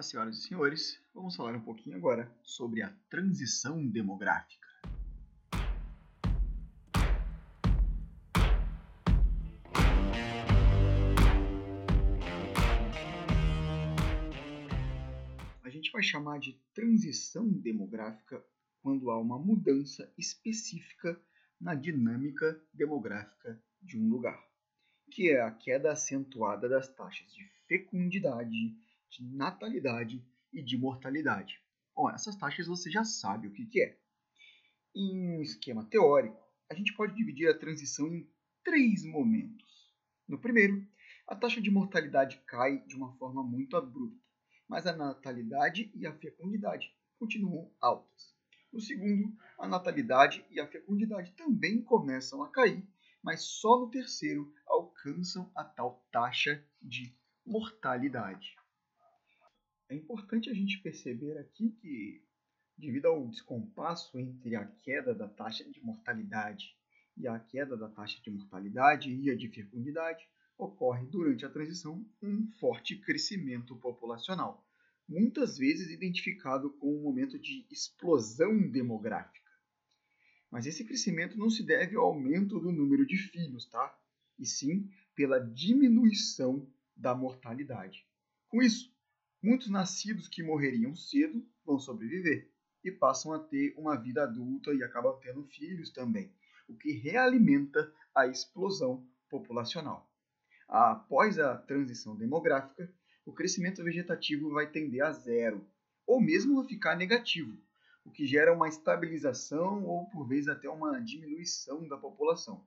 Olá, senhoras e senhores. Vamos falar um pouquinho agora sobre a transição demográfica. A gente vai chamar de transição demográfica quando há uma mudança específica na dinâmica demográfica de um lugar, que é a queda acentuada das taxas de fecundidade, de natalidade e de mortalidade. Bom, essas taxas você já sabe o que, que é. Em um esquema teórico, a gente pode dividir a transição em três momentos. No primeiro, a taxa de mortalidade cai de uma forma muito abrupta, mas a natalidade e a fecundidade continuam altas. No segundo, a natalidade e a fecundidade também começam a cair, mas só no terceiro alcançam a tal taxa de mortalidade. É importante a gente perceber aqui que, devido ao descompasso entre a queda da taxa de mortalidade e a queda da taxa de mortalidade e a de fecundidade, ocorre durante a transição um forte crescimento populacional, muitas vezes identificado com um momento de explosão demográfica. Mas esse crescimento não se deve ao aumento do número de filhos, tá? E sim pela diminuição da mortalidade. Com isso, muitos nascidos que morreriam cedo vão sobreviver e passam a ter uma vida adulta e acabam tendo filhos também, o que realimenta a explosão populacional. Após a transição demográfica, o crescimento vegetativo vai tender a zero, ou mesmo a ficar negativo, o que gera uma estabilização ou por vezes até uma diminuição da população.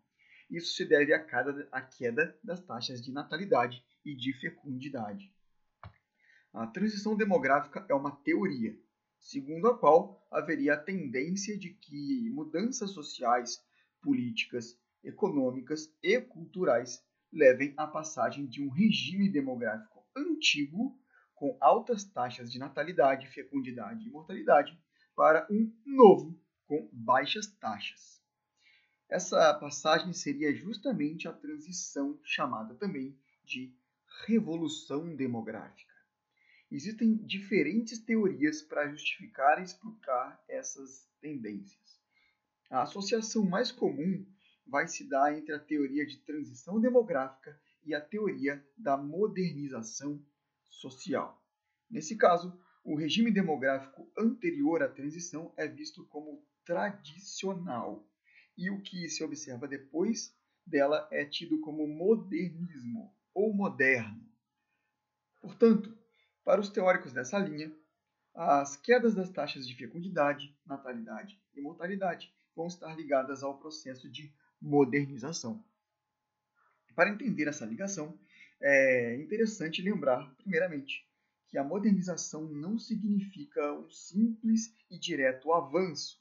Isso se deve à queda das taxas de natalidade e de fecundidade. A transição demográfica é uma teoria, segundo a qual haveria a tendência de que mudanças sociais, políticas, econômicas e culturais levem à passagem de um regime demográfico antigo, com altas taxas de natalidade, fecundidade e mortalidade, para um novo, com baixas taxas. Essa passagem seria justamente a transição chamada também de revolução demográfica. Existem diferentes teorias para justificar e explicar essas tendências. A associação mais comum vai se dar entre a teoria de transição demográfica e a teoria da modernização social. Nesse caso, o regime demográfico anterior à transição é visto como tradicional, e o que se observa depois dela é tido como modernismo ou moderno. Portanto, para os teóricos dessa linha, as quedas das taxas de fecundidade, natalidade e mortalidade vão estar ligadas ao processo de modernização. Para entender essa ligação, é interessante lembrar, primeiramente, que a modernização não significa um simples e direto avanço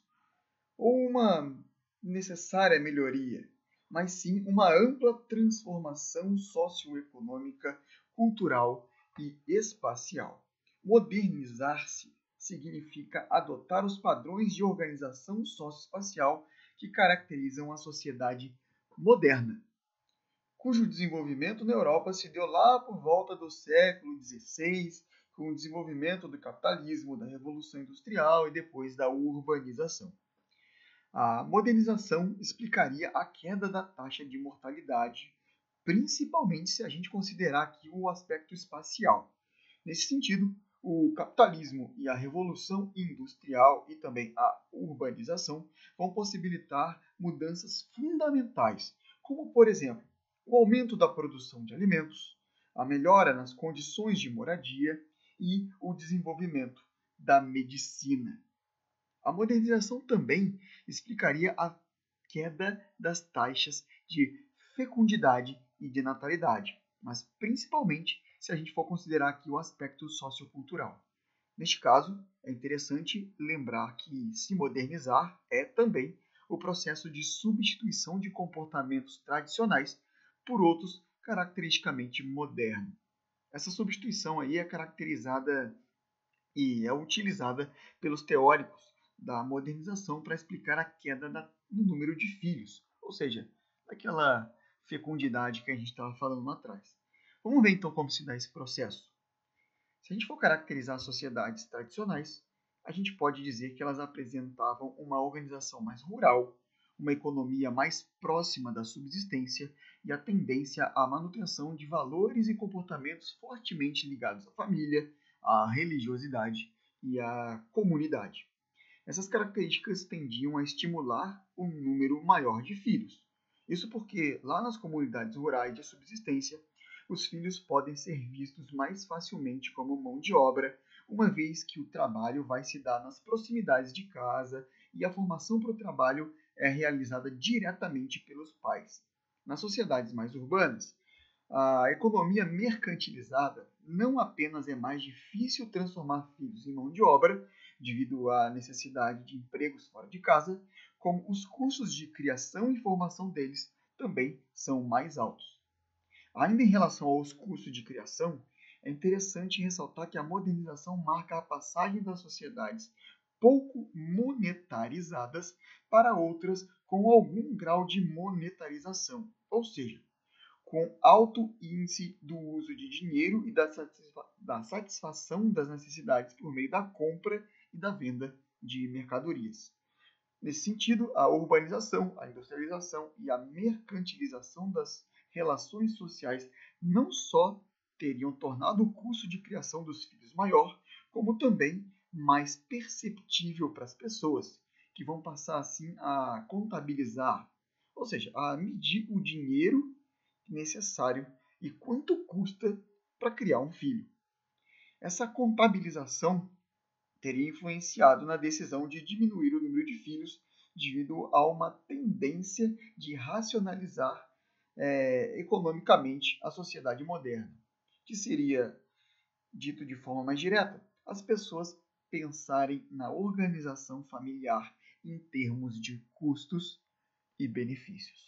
ou uma necessária melhoria, mas sim uma ampla transformação socioeconômica, cultural e espacial. Modernizar-se significa adotar os padrões de organização socioespacial que caracterizam a sociedade moderna, cujo desenvolvimento na Europa se deu lá por volta do século XVI, com o desenvolvimento do capitalismo, da Revolução Industrial e depois da urbanização. A modernização explicaria a queda da taxa de mortalidade principalmente se a gente considerar aqui o aspecto espacial. Nesse sentido, o capitalismo e a revolução industrial e também a urbanização vão possibilitar mudanças fundamentais, como, por exemplo, o aumento da produção de alimentos, a melhora nas condições de moradia e o desenvolvimento da medicina. A modernização também explicaria a queda das taxas de fecundidade e de natalidade, mas principalmente se a gente for considerar aqui o aspecto sociocultural. Neste caso, é interessante lembrar que se modernizar é também o processo de substituição de comportamentos tradicionais por outros caracteristicamente modernos. Essa substituição aí é caracterizada e é utilizada pelos teóricos da modernização para explicar a queda no número de filhos, ou seja, aquela fecundidade que a gente estava falando lá atrás. Vamos ver então como se dá esse processo. Se a gente for caracterizar sociedades tradicionais, a gente pode dizer que elas apresentavam uma organização mais rural, uma economia mais próxima da subsistência e a tendência à manutenção de valores e comportamentos fortemente ligados à família, à religiosidade e à comunidade. Essas características tendiam a estimular um número maior de filhos. Isso porque, lá nas comunidades rurais de subsistência, os filhos podem ser vistos mais facilmente como mão de obra, uma vez que o trabalho vai se dar nas proximidades de casa e a formação para o trabalho é realizada diretamente pelos pais. Nas sociedades mais urbanas, a economia mercantilizada não apenas é mais difícil transformar filhos em mão de obra, devido à necessidade de empregos fora de casa, como os custos de criação e formação deles também são mais altos. Ainda em relação aos custos de criação, é interessante ressaltar que a modernização marca a passagem das sociedades pouco monetarizadas para outras com algum grau de monetarização, ou seja, com alto índice do uso de dinheiro e da, satisfa da satisfação das necessidades por meio da compra e da venda de mercadorias. Nesse sentido, a urbanização, a industrialização e a mercantilização das relações sociais não só teriam tornado o custo de criação dos filhos maior, como também mais perceptível para as pessoas, que vão passar assim a contabilizar, ou seja, a medir o dinheiro necessário e quanto custa para criar um filho. Essa contabilização teria influenciado na decisão de diminuir o número de filhos devido a uma tendência de racionalizar é, economicamente a sociedade moderna, que seria, dito de forma mais direta, as pessoas pensarem na organização familiar em termos de custos e benefícios.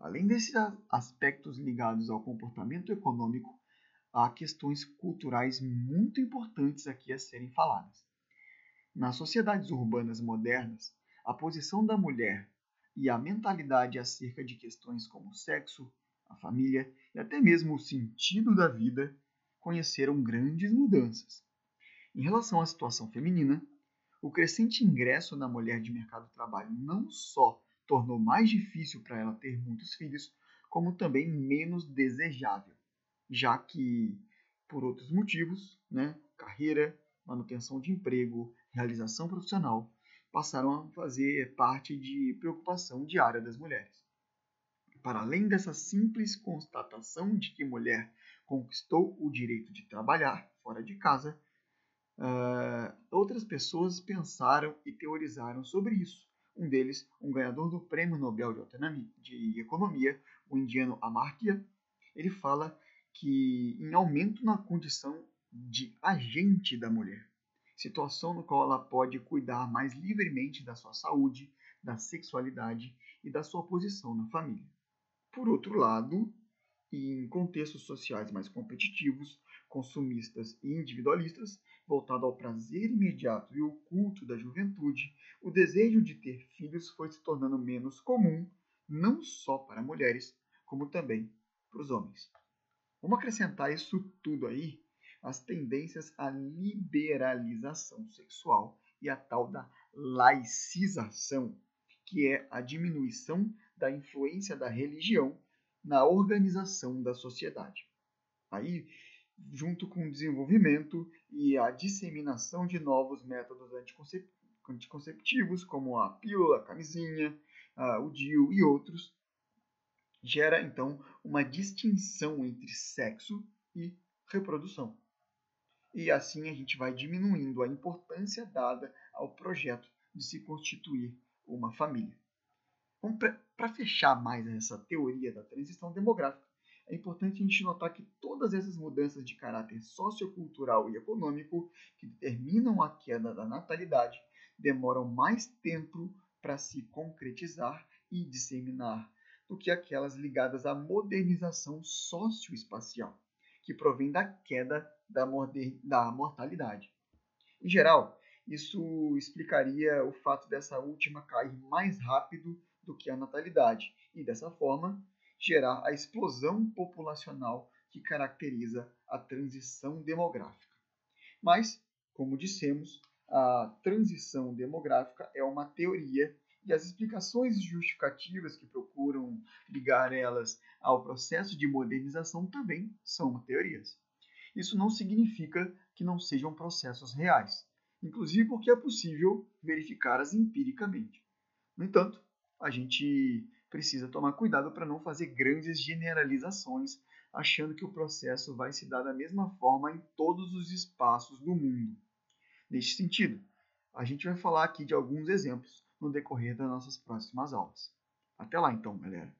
Além desses aspectos ligados ao comportamento econômico, há questões culturais muito importantes aqui a serem faladas. Nas sociedades urbanas modernas, a posição da mulher e a mentalidade acerca de questões como o sexo, a família e até mesmo o sentido da vida conheceram grandes mudanças. Em relação à situação feminina, o crescente ingresso da mulher de mercado de trabalho não só tornou mais difícil para ela ter muitos filhos, como também menos desejável, já que, por outros motivos, né, carreira, manutenção de emprego, realização profissional, passaram a fazer parte de preocupação diária das mulheres. Para além dessa simples constatação de que mulher conquistou o direito de trabalhar fora de casa, uh, outras pessoas pensaram e teorizaram sobre isso, um deles, um ganhador do Prêmio Nobel de, Economia, o indiano Amartya, ele fala que em aumento na condição de agente da mulher, situação no qual ela pode cuidar mais livremente da sua saúde, da sexualidade e da sua posição na família. Por outro lado, em contextos sociais mais competitivos, consumistas e individualistas, voltado ao prazer imediato e oculto da juventude, o desejo de ter filhos foi se tornando menos comum, não só para mulheres, como também para os homens. Vamos acrescentar isso tudo aí as tendências à liberalização sexual e a tal da laicização, que é a diminuição da influência da religião na organização da sociedade. Aí junto com o desenvolvimento e a disseminação de novos métodos anticonceptivos, como a pílula, a camisinha, o DIU e outros, gera então uma distinção entre sexo e reprodução. E assim a gente vai diminuindo a importância dada ao projeto de se constituir uma família. Para fechar mais essa teoria da transição demográfica, é importante a gente notar que todas essas mudanças de caráter sociocultural e econômico que determinam a queda da natalidade demoram mais tempo para se concretizar e disseminar do que aquelas ligadas à modernização socioespacial, que provém da queda da, da mortalidade. Em geral, isso explicaria o fato dessa última cair mais rápido do que a natalidade e, dessa forma, gerar a explosão populacional que caracteriza a transição demográfica. Mas, como dissemos, a transição demográfica é uma teoria e as explicações justificativas que procuram ligar elas ao processo de modernização também são teorias. Isso não significa que não sejam processos reais, inclusive porque é possível verificá-las empiricamente. No entanto, a gente precisa tomar cuidado para não fazer grandes generalizações, achando que o processo vai se dar da mesma forma em todos os espaços do mundo. Neste sentido, a gente vai falar aqui de alguns exemplos no decorrer das nossas próximas aulas. Até lá então, galera!